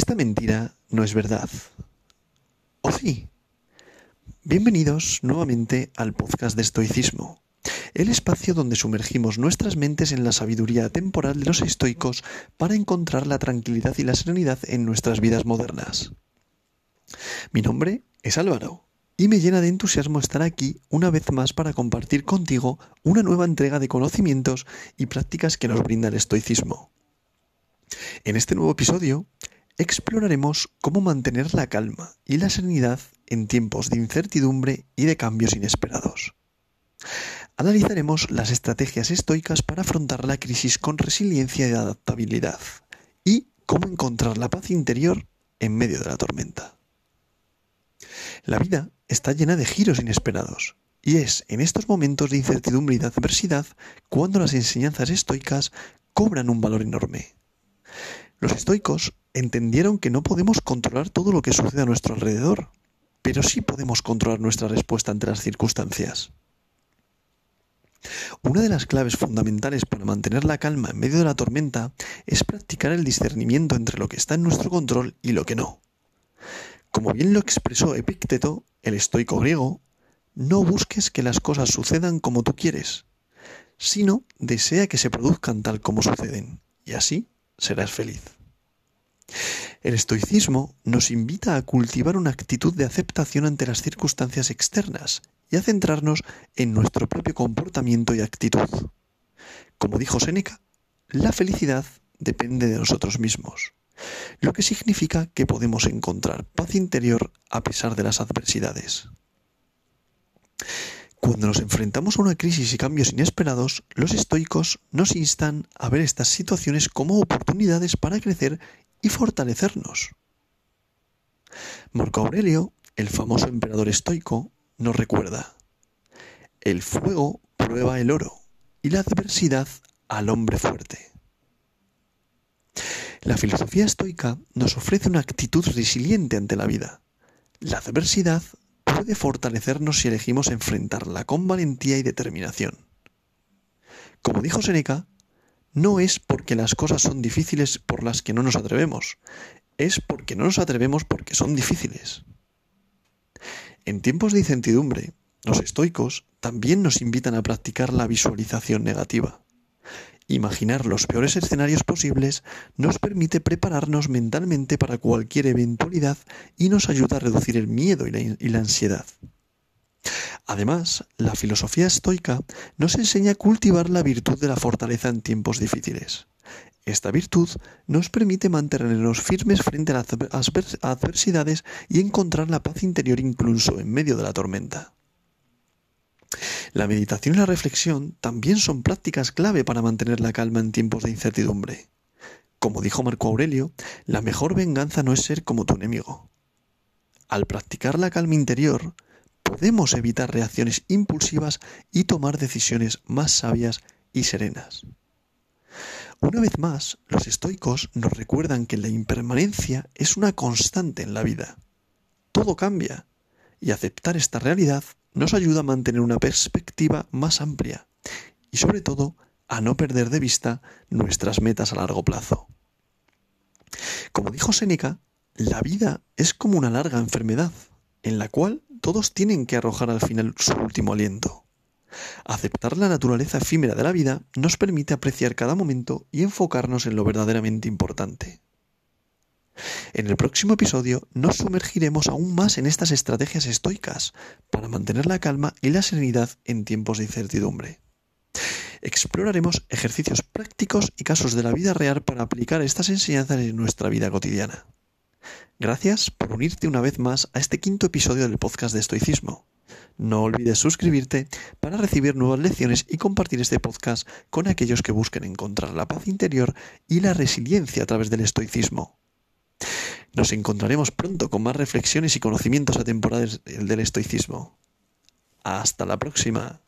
Esta mentira no es verdad. ¿O sí? Bienvenidos nuevamente al podcast de Estoicismo, el espacio donde sumergimos nuestras mentes en la sabiduría temporal de los estoicos para encontrar la tranquilidad y la serenidad en nuestras vidas modernas. Mi nombre es Álvaro y me llena de entusiasmo estar aquí una vez más para compartir contigo una nueva entrega de conocimientos y prácticas que nos brinda el estoicismo. En este nuevo episodio exploraremos cómo mantener la calma y la serenidad en tiempos de incertidumbre y de cambios inesperados. Analizaremos las estrategias estoicas para afrontar la crisis con resiliencia y adaptabilidad y cómo encontrar la paz interior en medio de la tormenta. La vida está llena de giros inesperados y es en estos momentos de incertidumbre y de adversidad cuando las enseñanzas estoicas cobran un valor enorme. Los estoicos entendieron que no podemos controlar todo lo que sucede a nuestro alrededor, pero sí podemos controlar nuestra respuesta ante las circunstancias. Una de las claves fundamentales para mantener la calma en medio de la tormenta es practicar el discernimiento entre lo que está en nuestro control y lo que no. Como bien lo expresó Epícteto, el estoico griego, no busques que las cosas sucedan como tú quieres, sino desea que se produzcan tal como suceden, y así serás feliz. El estoicismo nos invita a cultivar una actitud de aceptación ante las circunstancias externas y a centrarnos en nuestro propio comportamiento y actitud. Como dijo Séneca, la felicidad depende de nosotros mismos, lo que significa que podemos encontrar paz interior a pesar de las adversidades. Cuando nos enfrentamos a una crisis y cambios inesperados, los estoicos nos instan a ver estas situaciones como oportunidades para crecer y fortalecernos. Marco Aurelio, el famoso emperador estoico, nos recuerda, el fuego prueba el oro y la adversidad al hombre fuerte. La filosofía estoica nos ofrece una actitud resiliente ante la vida. La adversidad puede fortalecernos si elegimos enfrentarla con valentía y determinación. Como dijo Seneca, no es porque las cosas son difíciles por las que no nos atrevemos, es porque no nos atrevemos porque son difíciles. En tiempos de incertidumbre, los estoicos también nos invitan a practicar la visualización negativa. Imaginar los peores escenarios posibles nos permite prepararnos mentalmente para cualquier eventualidad y nos ayuda a reducir el miedo y la, ansiedad. Además, la filosofía estoica nos enseña a cultivar la virtud de la fortaleza en tiempos difíciles. Esta virtud nos permite mantenernos firmes frente a las adversidades y encontrar la paz interior incluso en medio de la tormenta. La meditación y la reflexión también son prácticas clave para mantener la calma en tiempos de incertidumbre. Como dijo Marco Aurelio, la mejor venganza no es ser como tu enemigo. Al practicar la calma interior, podemos evitar reacciones impulsivas y tomar decisiones más sabias y serenas. Una vez más, los estoicos nos recuerdan que la impermanencia es una constante en la vida. Todo cambia, y aceptar esta realidad nos ayuda a mantener una perspectiva más amplia y sobre todo a no perder de vista nuestras metas a largo plazo. Como dijo Séneca, la vida es como una larga enfermedad, en la cual todos tienen que arrojar al final su último aliento. Aceptar la naturaleza efímera de la vida nos permite apreciar cada momento y enfocarnos en lo verdaderamente importante. En el próximo episodio nos sumergiremos aún más en estas estrategias estoicas para mantener la calma y la serenidad en tiempos de incertidumbre. Exploraremos ejercicios prácticos y casos de la vida real para aplicar estas enseñanzas en nuestra vida cotidiana. Gracias por unirte una vez más a este quinto episodio del podcast de estoicismo. No olvides suscribirte para recibir nuevas lecciones y compartir este podcast con aquellos que busquen encontrar la paz interior y la resiliencia a través del estoicismo. Nos encontraremos pronto con más reflexiones y conocimientos atemporales del estoicismo. Hasta la próxima.